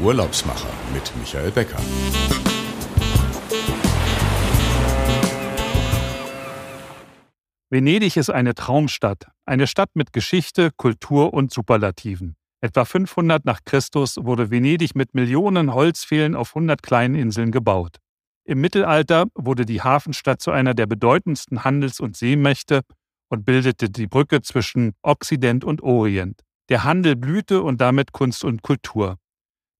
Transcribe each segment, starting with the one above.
Urlaubsmacher mit Michael Becker. Venedig ist eine Traumstadt, eine Stadt mit Geschichte, Kultur und Superlativen. Etwa 500 nach Christus wurde Venedig mit Millionen Holzpfählen auf 100 kleinen Inseln gebaut. Im Mittelalter wurde die Hafenstadt zu einer der bedeutendsten Handels- und Seemächte und bildete die Brücke zwischen Okzident und Orient. Der Handel blühte und damit Kunst und Kultur.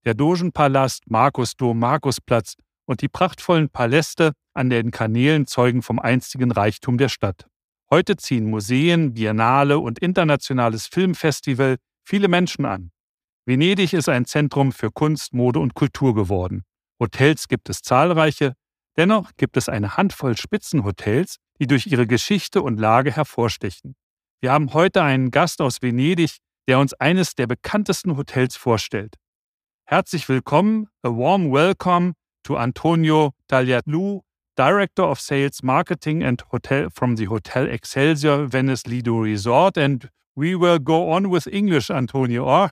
Der Dogenpalast, Markusdom, Markusplatz und die prachtvollen Paläste an den Kanälen zeugen vom einstigen Reichtum der Stadt. Heute ziehen Museen, Biennale und internationales Filmfestival viele Menschen an. Venedig ist ein Zentrum für Kunst, Mode und Kultur geworden. Hotels gibt es zahlreiche, dennoch gibt es eine Handvoll Spitzenhotels, die durch ihre Geschichte und Lage hervorstechen. Wir haben heute einen Gast aus Venedig, der uns eines der bekanntesten Hotels vorstellt. Herzlich willkommen, a warm welcome to Antonio Tagliatlu, Director of Sales, Marketing and Hotel from the Hotel Excelsior Venice Lido Resort. And we will go on with English, Antonio. Or?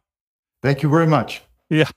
Thank you very much. Yeah.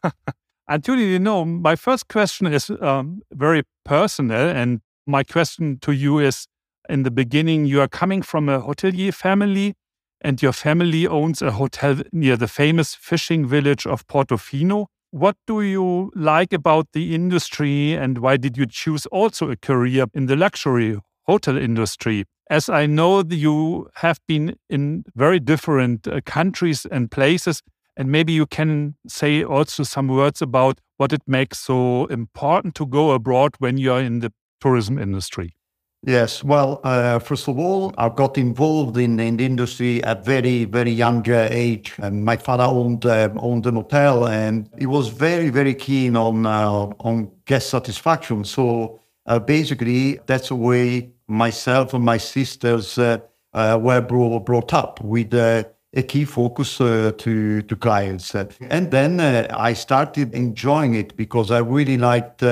Antonio, you know, my first question is um, very personal. And my question to you is in the beginning, you are coming from a hotelier family, and your family owns a hotel near the famous fishing village of Portofino. What do you like about the industry and why did you choose also a career in the luxury hotel industry? As I know you have been in very different uh, countries and places, and maybe you can say also some words about what it makes so important to go abroad when you're in the tourism industry. Yes, well, uh, first of all, I got involved in, in the industry at very, very young uh, age. And my father owned uh, owned an hotel, and he was very, very keen on uh, on guest satisfaction. So uh, basically, that's the way myself and my sisters uh, were brought, brought up with a key focus to to clients. And then I started enjoying it because I really liked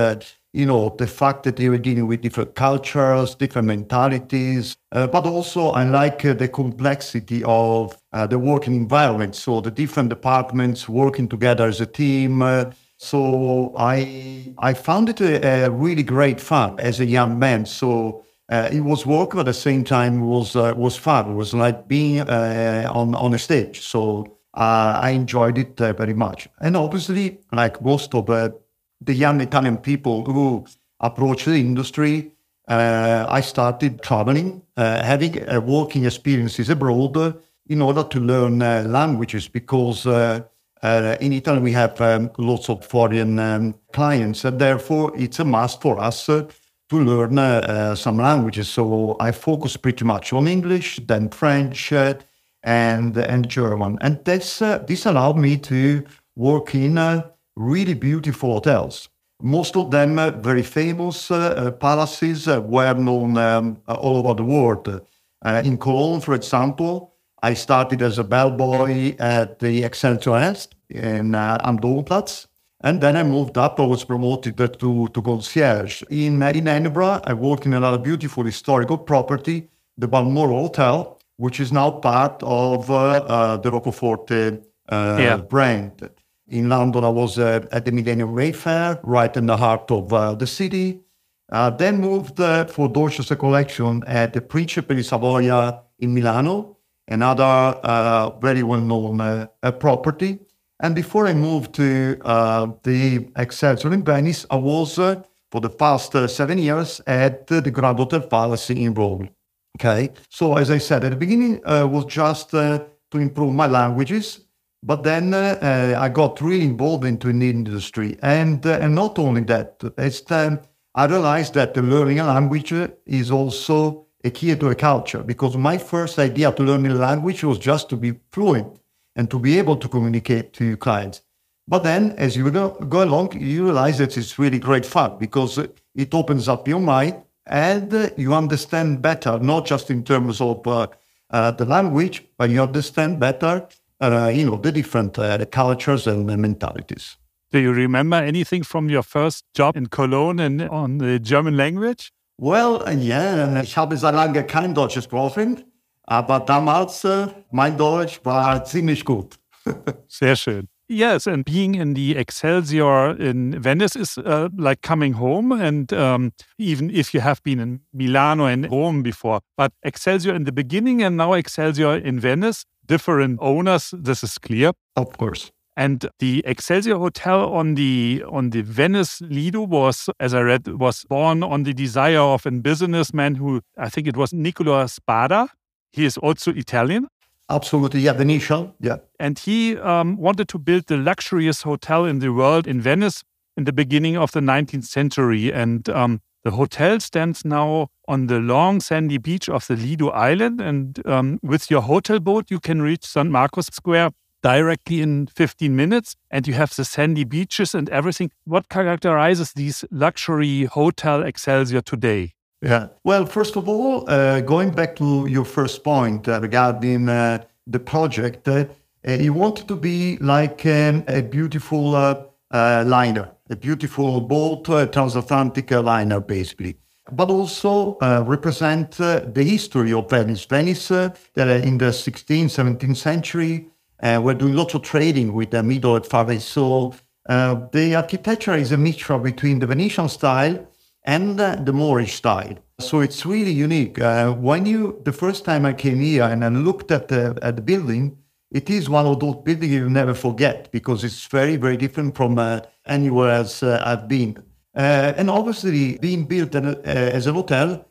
you know, the fact that they were dealing with different cultures, different mentalities, uh, but also I like uh, the complexity of uh, the working environment. So the different departments working together as a team. Uh, so I I found it a, a, really great fun as a young man. So uh, it was work, but at the same time was uh, was fun. It was like being on on a stage. So I enjoyed it very much. And obviously, like most of the young Italian people who approach the industry, uh, I started traveling, uh, having uh, working experiences abroad uh, in order to learn uh, languages because uh, in Italy we have um, lots of foreign um, clients, and therefore it's a must for us to learn some languages. So I focus pretty much on English, then French, and and German, and this this allowed me to work in really beautiful hotels. Most of them uh, very famous uh, uh palaces, uh, well known um, uh, all over the world. Uh, in Cologne, for example, I started as a bellboy at the Excelsior Ernst in uh, Am Domplatz. And then I moved up. I was promoted to, to concierge. In, in Edinburgh, I worked in another beautiful historical property, the Balmoral Hotel, which is now part of the Rocco Forte yeah. brand. In London, I was uh, at the Millennium Mayfair, right in the heart of uh, the city. Uh, then moved for Dorchester Collection at the Principe di Savoia in Milano, another uh, very well-known uh, property. And before I moved to the Excelsior in Venice, I was for the past seven years at the Grand Hotel Palace in Rome. Okay, so as I said at the beginning, was just to improve my languages but then uh, I got really involved into the industry, and uh, and not only that, it's I realized that the learning a language is also a key to a culture. Because my first idea to learning a language was just to be fluent and to be able to communicate to your clients. But then, as you go, go along, you realize that it's really great fun because it opens up your mind and you understand better, not just in terms of uh, uh, the language, but you understand better uh, you know, the different uh, the cultures and mentalities. Do you remember anything from your first job in Cologne and on the German language? Well, uh, ja, ich habe sehr lange kein Deutsch gesprochen, aber damals, mein Deutsch war ziemlich gut. Sehr schön. Yes, and being in the Excelsior in Venice is uh, like coming home. And um, even if you have been in Milano and Rome before, but Excelsior in the beginning and now Excelsior in Venice, different owners, this is clear. Of course. And the Excelsior Hotel on the on the Venice Lido was, as I read, was born on the desire of a businessman who I think it was Nicola Spada. He is also Italian. Absolutely, yeah, the Venetian, yeah. And he um, wanted to build the luxurious hotel in the world in Venice in the beginning of the 19th century. And um, the hotel stands now on the long sandy beach of the Lido Island. And um, with your hotel boat, you can reach St. Marcos Square directly in 15 minutes and you have the sandy beaches and everything. What characterizes these luxury hotel Excelsior today? Yeah. Well, first of all, uh, going back to your first point uh, regarding uh, the project, uh, uh, you want to be like um, a beautiful uh, liner, a beautiful boat, transatlantic liner, basically. But also represent the history of Venice. Venice, that in the 16th, 17th century, uh, we're doing lots of trading with the Middle and Far East. So uh, the architecture is a mixture between the Venetian style and uh, the Moorish style. So it's really unique. Uh, when you, the first time I came here and I looked at the, at the building, it is one of those buildings you never forget because it's very, very different from uh, anywhere else uh, I've been. and obviously, being built as a hotel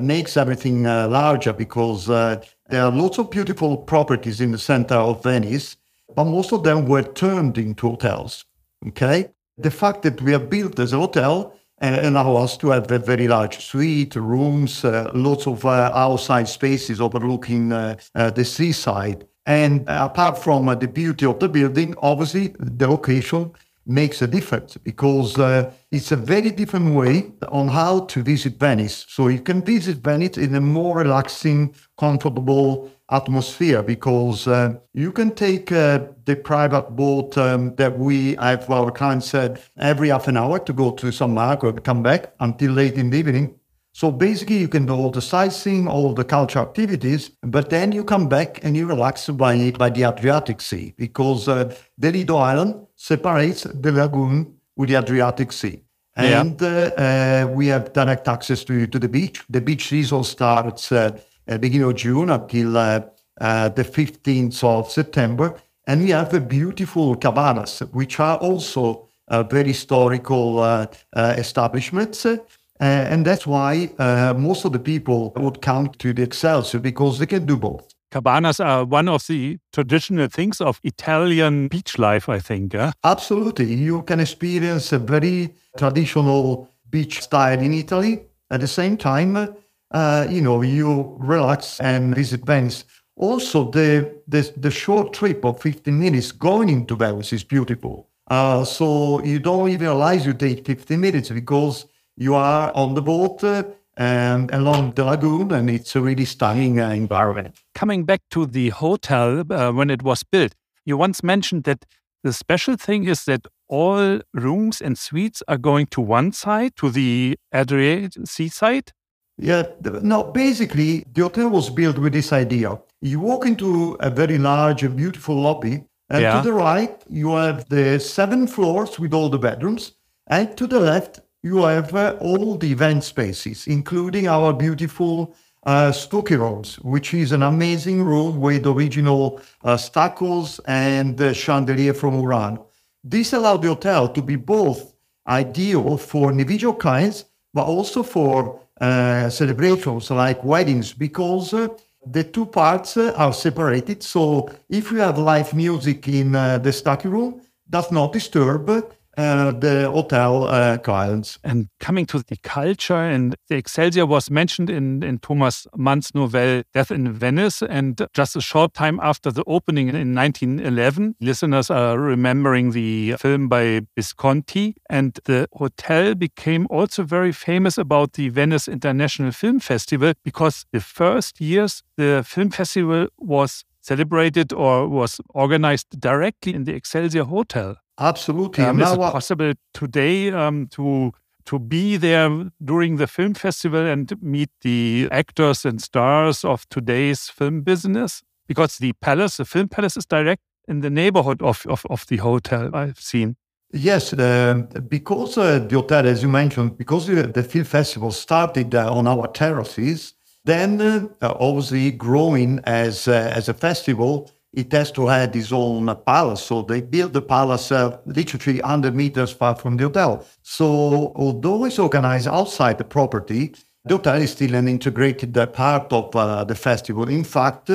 makes everything larger because there are lots of beautiful properties in the center of Venice, but most of them were turned into hotels. Okay? The fact that we are built as a hotel uh, allow us to have a very large suite, rooms, uh, lots of uh, outside spaces overlooking uh, the seaside. And apart from the beauty of the building, obviously the location makes a difference because uh, it's a very different way on how to visit Venice. So you can visit Venice in a more relaxing, comfortable atmosphere because uh, you can take uh, the private boat um, that we have our clients said every half an hour to go to San Marco and come back until late in the evening. So basically, you can do all the sightseeing, all the cultural activities, but then you come back and you relax by, by the Adriatic Sea because uh, the Lido Island separates the lagoon with the Adriatic Sea. And yeah. uh, uh, we have direct access to, to the beach. The beach season starts uh, beginning of June until uh, uh, the 15th of September. And we have a beautiful cabanas, which are also very historical establishments. Uh, and that's why uh, most of the people would come to the Excelsior because they can do both. Cabanas are one of the traditional things of Italian beach life, I think. Absolutely. You can experience a very traditional beach style in Italy. At the same time, uh, you know, you relax and visit Venice. Also, the, the, the short trip of 15 minutes going into Venice is beautiful. Uh, so you don't even realize you take 15 minutes because you are on the boat and along the lagoon, and it's a really stunning uh, environment. Coming back to the hotel uh, when it was built, you once mentioned that the special thing is that all rooms and suites are going to one side, to the Adriatic seaside. Yeah, no, basically, the hotel was built with this idea. You walk into a very large and beautiful lobby, and yeah. to the right, you have the seven floors with all the bedrooms, and to the left, you have uh, all the event spaces, including our beautiful uh, Stucchi rooms, which is an amazing room with original uh, stuccos and uh, chandelier from Murano. This allowed the hotel to be both ideal for individual clients, but also for uh, celebrations like weddings, because uh, the two parts uh, are separated. So if you have live music in the Stucchi room, does not disturb uh, the hotel uh, clients. And coming to the culture, and the Excelsior was mentioned in, in Thomas Mann's novel Death in Venice. And just a short time after the opening in 1911, listeners are remembering the film by Visconti. And the hotel became also very famous about the Venice International Film Festival because the first years the film festival was celebrated or was organized directly in the Excelsior Hotel. Absolutely. Um, is it possible today um, to to be there during the film festival and meet the actors and stars of today's film business? Because the palace, the film palace, is direct in the neighborhood of, of, of the hotel, I've seen. Yes, uh, because uh, the hotel, as you mentioned, because the, the film festival started uh, on our terraces, then uh, obviously growing as uh, as a festival, it has to have its own palace. So they built the palace uh, literally 100 meters far from the hotel. So although it's organized outside the property, the hotel is still an integrated part of the festival. In fact,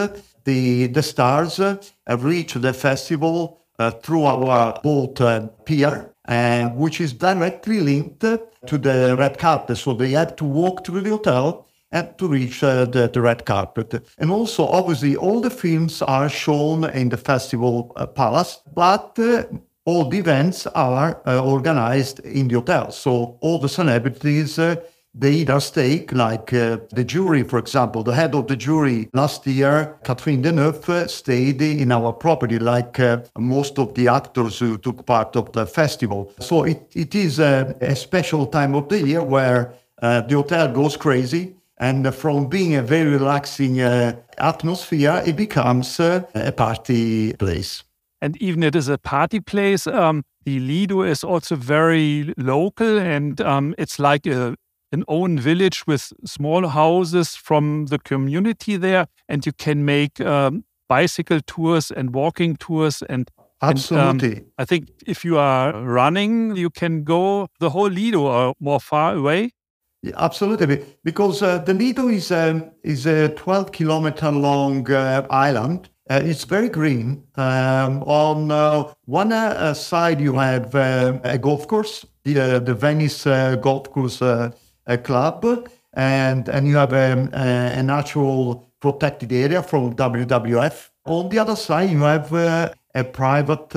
the the stars have reached the festival uh, through our boat uh, pier, and which is directly linked to the red carpet. So they had to walk to the hotel and to reach uh, the, the, red carpet. And also, obviously, all the films are shown in the festival uh, palace, but uh, all the events are uh, organized in the hotel. So all the celebrities they eat our steak, like uh, the jury, for example. The head of the jury last year, Catherine Deneuve, uh, stayed in our property, like uh, most of the actors who took part of the festival. So it, it is a, special time of the year where uh, the hotel goes crazy. And from being a very relaxing uh, atmosphere, it becomes uh, a party place. And even it is a party place, um, the Lido is also very local and um, it's like a an own village with small houses from the community there, and you can make um, bicycle tours and walking tours and Absolutely. And, um, I think if you are running, you can go the whole Lido or more far away. Absolutely, because uh, the Lido is um, is a 12 kilometer long uh, island. Uh, it's very green. Um, on uh, one uh, side, you have uh, a golf course, the the Venice golf course a club, and and you have a, a, a natural protected area from WWF. On the other side, you have a private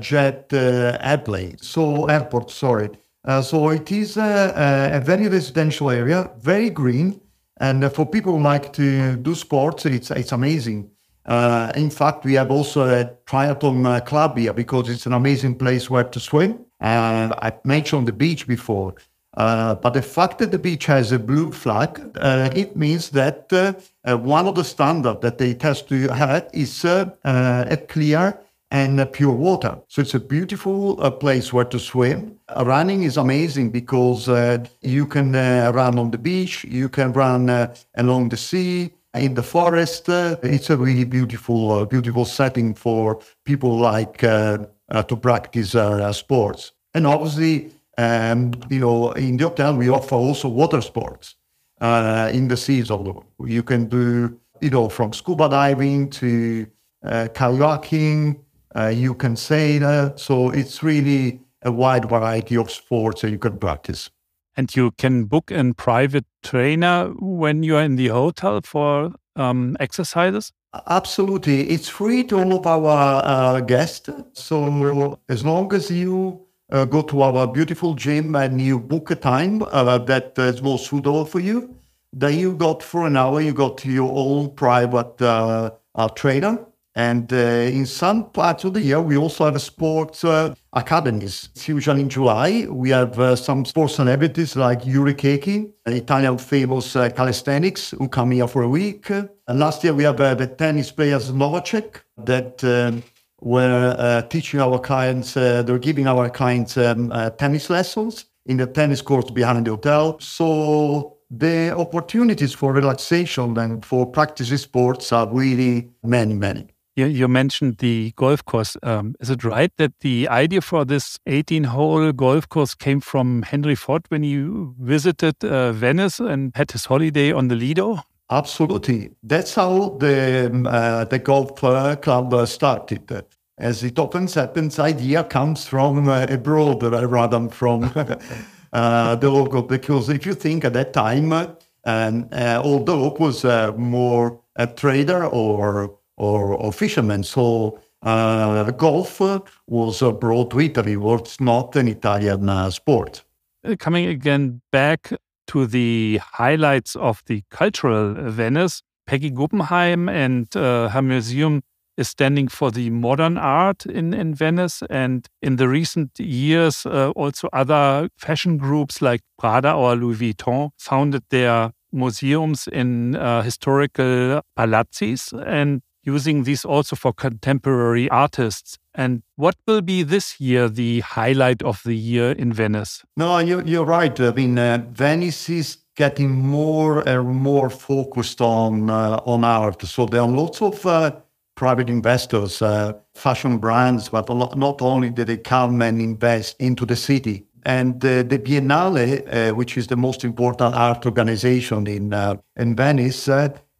jet airplane, so airport. Sorry. Uh, so it is a, very residential area, very green, and for people who like to do sports, it's it's amazing. Uh, in fact, we have also a triathlon club here because it's an amazing place where to swim. And I mentioned the beach before. Uh, but the fact that the beach has a blue flag, uh, it means that uh, uh one of the standards that it has to have is uh, a clear and pure water. So it's a beautiful uh, place where to swim. Uh, running is amazing because uh, you can run on the beach, you can run along the sea, in the forest. it's a really beautiful, beautiful setting for people like to practice sports. And obviously, and, you know, in the hotel, we offer also water sports uh, in the seas. Although you can do, you know, from scuba diving to uh, kayaking, uh, you can sail. So it's really a wide variety of sports that you can practice. And you can book a private trainer when you are in the hotel for um, exercises? Absolutely. It's free to all of our uh, guests. So as long as you uh, go to our beautiful gym and you book a time uh, that is more suitable for you. Then you got for an hour, you got your own private uh, uh trainer. And uh, in some parts of the year, we also have sports uh, academies. It's usually in July. We have some sports celebrities like Yuri Chechi, Italian famous calisthenics, who come here for a week. And last year, we have the tennis players Novacek that um, were uh, teaching our clients, uh, they're giving our clients um, uh, tennis lessons in the tennis court behind the hotel. So the opportunities for relaxation and for practicing sports are really many, many. You, you mentioned the golf course. Um, is it right that the idea for this 18 hole golf course came from Henry Ford when he visited uh, Venice and had his holiday on the Lido? Absolutely. That's how the, um, uh, the golf uh, club uh, started. As it often happens, idea comes from uh, abroad rather than from uh, the local. Because if you think at that time, and although it was more a trader or or, or fisherman, so golf was brought to Italy. it Was not an Italian sport. Coming again back to the highlights of the cultural Venice. Peggy Guggenheim and uh, her museum is standing for the modern art in, in Venice. And in the recent years, uh, also other fashion groups like Prada or Louis Vuitton founded their museums in uh, historical palazzis. And using these also for contemporary artists. And what will be this year the highlight of the year in Venice? No, you, you're right. I mean, uh, Venice is getting more and more focused on uh, on art. So there are lots of uh, private investors, uh, fashion brands, but not only do they come and invest into the city. And uh, the Biennale, uh, which is the most important art organization in in Venice,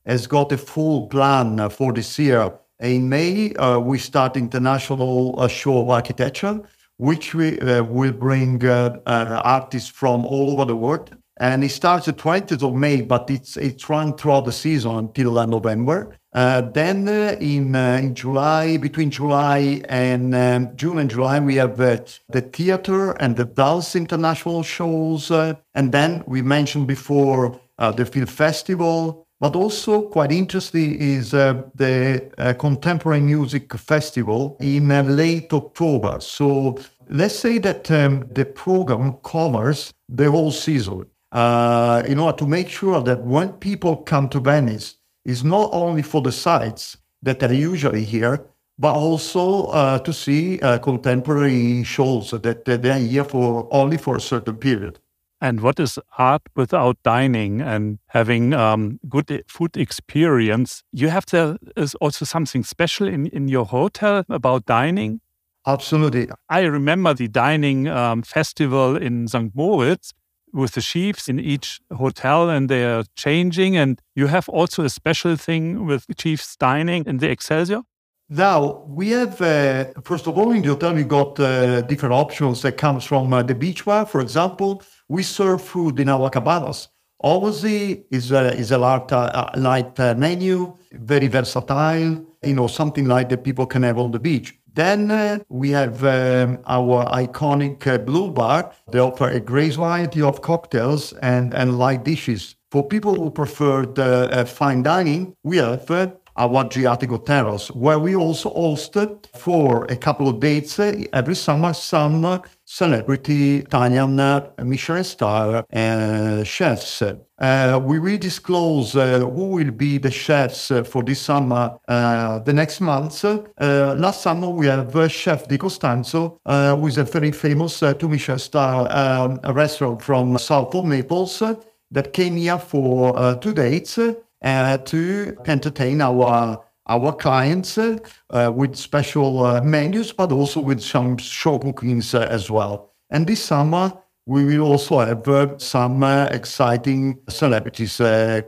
has got a full plan for this year. In May, uh, we start international uh, show of architecture, which we uh, will bring uh, uh, artists from all over the world. And it starts the 20th of May, but it's it's run throughout the season until uh, November. then in in July, between July and um, June and July, we have the theater and the dance international shows. and then we mentioned before the film festival, but also quite interesting is uh, the uh, Contemporary Music Festival in uh, late October. So let's say that um, the program covers the whole season uh, in order to make sure that when people come to Venice, it's not only for the sites that are usually here, but also uh, to see uh, contemporary shows that, that they're here for only for a certain period. And what is art without dining and having um, good food experience? You have there is also something special in, in your hotel about dining. Absolutely. I remember the dining um, festival in St. Moritz with the chiefs in each hotel and they are changing. And you have also a special thing with chiefs dining in the Excelsior? Now we have, uh, first of all, in the hotel we got uh, different options that comes from uh, the beach bar, for example. We serve food in our cabanas. Obviously, is a, is a light, uh, light uh, menu, very versatile, you know, something like that people can have on the beach. Then uh, we have um, our iconic uh, blue bar. They offer a great variety of cocktails and, and light dishes. For people who prefer the, uh, fine dining, we have uh, our Adriatico Terrace, where we also hosted for a couple of dates uh, every summer some celebrity Italian Michelin star uh, chefs. Uh, we will disclose uh, who will be the chefs uh, for this summer, uh, the next month. last summer, we have Chef Di Costanzo, who is a very famous two Michelin star um, restaurant from south of Naples that came here for two dates to entertain our our clients uh, with special uh, menus, but also with some show cookings uh, as well. And this summer, we will also have uh, some uh, exciting celebrities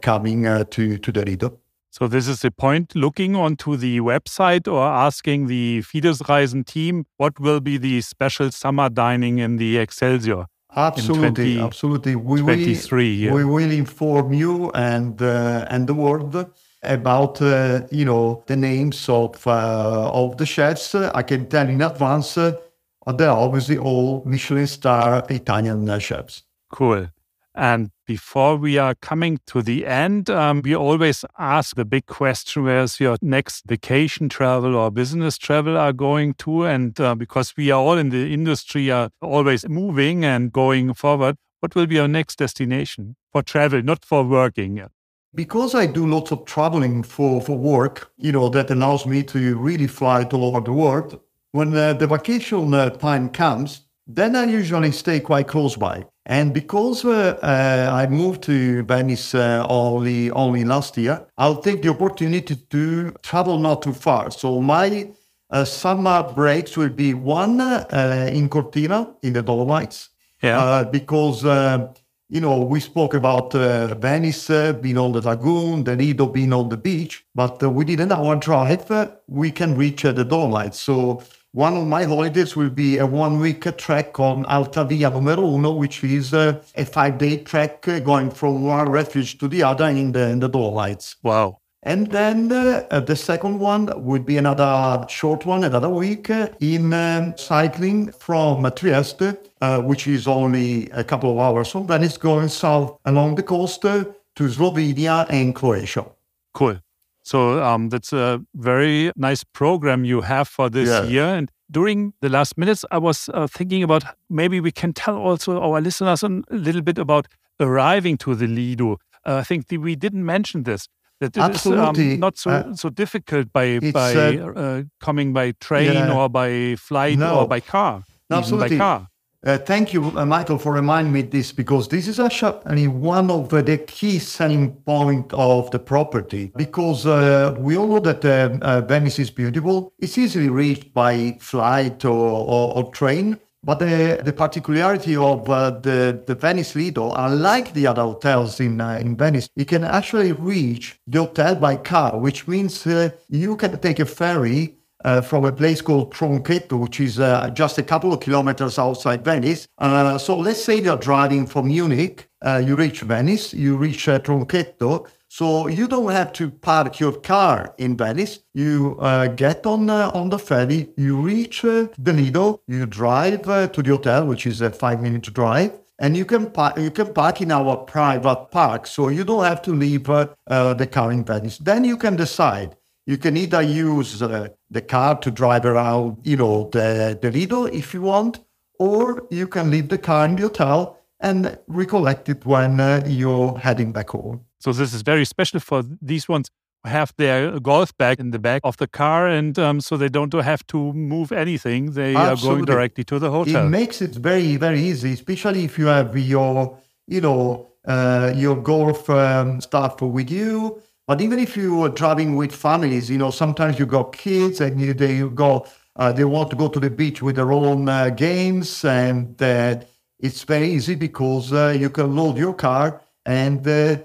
coming to, to the Lido. So this is the point, looking onto the website or asking the Fides Reisen team, what will be the special summer dining in the Excelsior? Absolutely, 20, absolutely. We will, yeah. we will inform you and uh, and the world about uh, you know the names of uh, of the chefs. I can tell in advance. Uh, they're obviously all Michelin star Italian uh, chefs. Cool. And before we are coming to the end, um, we always ask the big question where's your next vacation travel or business travel are going to? And uh, because we are all in the industry, are always moving and going forward, what will be your next destination for travel, not for working? Because I do lots of traveling for, for work, you know, that allows me to really fly to all over the world. When uh, the vacation uh, time comes, then I usually stay quite close by. And because uh, uh, I moved to Venice uh, only only last year, I'll take the opportunity to travel not too far. So my uh, summer breaks will be one uh, in Cortina in the Dolomites. Yeah. Uh, because you know we spoke about Venice being on the lagoon, the Lido being on the beach, but within an hour drive we can reach the Dolomites. So one of my holidays will be a one week trek on Alta Via Numero Uno, which is uh, a five day trek uh, going from one refuge to the other in the, in the Dolomites. Wow. And then uh, the second one would be another short one, another week uh, in um, cycling from Trieste, uh, which is only a couple of hours from Venice, going south along the coast uh, to Slovenia and Croatia. Cool. So um, that's a very nice program you have for this yeah. year. And during the last minutes, I was uh, thinking about maybe we can tell also our listeners a little bit about arriving to the Lido. Uh, I think we didn't mention this. That it is, um, Absolutely. not so Uh, so difficult by by uh, uh, coming by train yeah. or by flight No. or by car. even Absolutely. by car. Uh, thank you, uh, Michael, for reminding me this because this is actually one of uh, the key selling point of the property. Because uh, we all know that uh, uh, Venice is beautiful. It's easily reached by flight or, or, or train. But the, the particularity of uh, the, the Venice Lido, unlike the other hotels in, uh, in Venice, you can actually reach the hotel by car, which means uh, you can take a ferry uh, from a place called Tronchetto, which is uh, just a couple of kilometers outside Venice. Uh, so let's say you're driving from Munich, uh, you reach Venice, you reach uh, Tronchetto. So you don't have to park your car in Venice. You uh, get on on the ferry, you reach the Lido, you drive to the hotel, which is a five-minute drive and you can park you can park in our private park so you don't have to leave uh, uh, the car in venice then you can decide you can either use uh, the car to drive around you know the, the lido if you want or you can leave the car in the hotel and recollect it when uh, you're heading back home So this is very special for these ones who have their golf bag in the back of the car, and um, so they don't have to move anything. They are going directly to the hotel. it makes it very very easy especially if you have your you know uh, your golf um, stuff with you but even if you are driving with families you know sometimes you got kids and you, they you go uh, they want to go to the beach with their own uh, games and uh, it's very easy because uh, you can load your car and uh,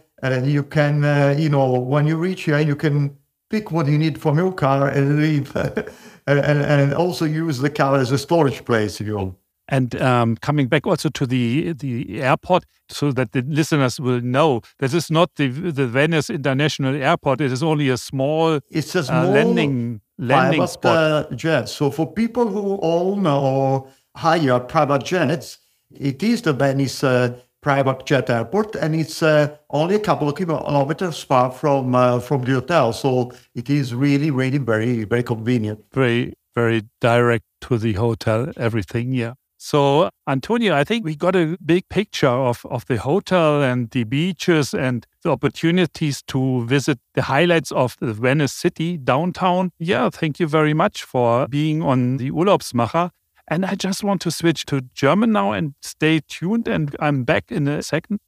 you can uh, you know when you reach here you can pick what you need from your car and leave and, and, and also use the car as a storage place if you want. And um, coming back also to the the airport, so that the listeners will know this is not the the Venice International Airport. It is only a small It's a uh, small landing landing spot. uh, jet. So for people who own or hire private jets, it is the Venice uh, private jet airport, and it's uh, only a couple of kilometers far from uh, from the hotel. So it is really, really very, very convenient. very very direct to the hotel. Everything, yeah. So Antonio, I think we got a big picture of of the hotel and the beaches and the opportunities to visit the highlights of the Venice city downtown. Yeah, thank you very much for being on the Urlaubsmacher. And I just want to switch to German now and stay tuned and I'm back in a second.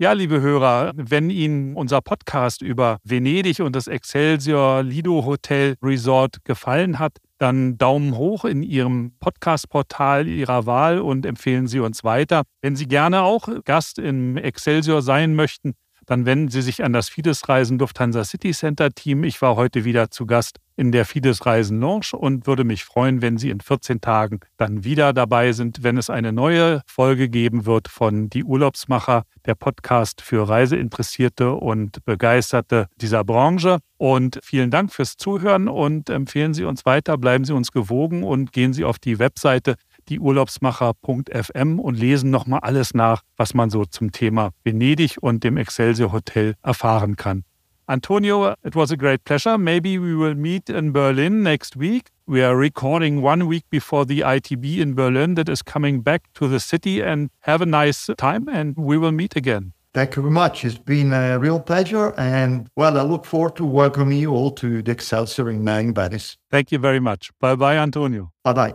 Ja, liebe Hörer, wenn Ihnen unser Podcast über Venedig und das Excelsior Lido Hotel Resort gefallen hat, dann Daumen hoch in Ihrem Podcast-Portal Ihrer Wahl und empfehlen Sie uns weiter. Wenn Sie gerne auch Gast im Excelsior sein möchten, dann wenden Sie sich an das Fides Reisen Lufthansa City Center Team. Ich war heute wieder zu Gast in der Fides Reisen Lounge und würde mich freuen, wenn Sie in 14 Tagen dann wieder dabei sind, wenn es eine neue Folge geben wird von Die Urlaubsmacher, der Podcast für Reiseinteressierte und Begeisterte dieser Branche. Und vielen Dank fürs Zuhören und empfehlen Sie uns weiter, bleiben Sie uns gewogen und gehen Sie auf die Webseite dieurlaubsmacher.fm und lesen nochmal alles nach, was man so zum Thema Venedig und dem Excelsior Hotel erfahren kann. Antonio, it was a great pleasure. Maybe we will meet in Berlin next week. We are recording one week before the ITB in Berlin that is coming back to the city and have a nice time and we will meet again. Thank you very much. It's been a real pleasure, and well, I look forward to welcoming you all to the Excelsior in, in Venice. Thank you very much. Bye bye, Antonio. Bye bye.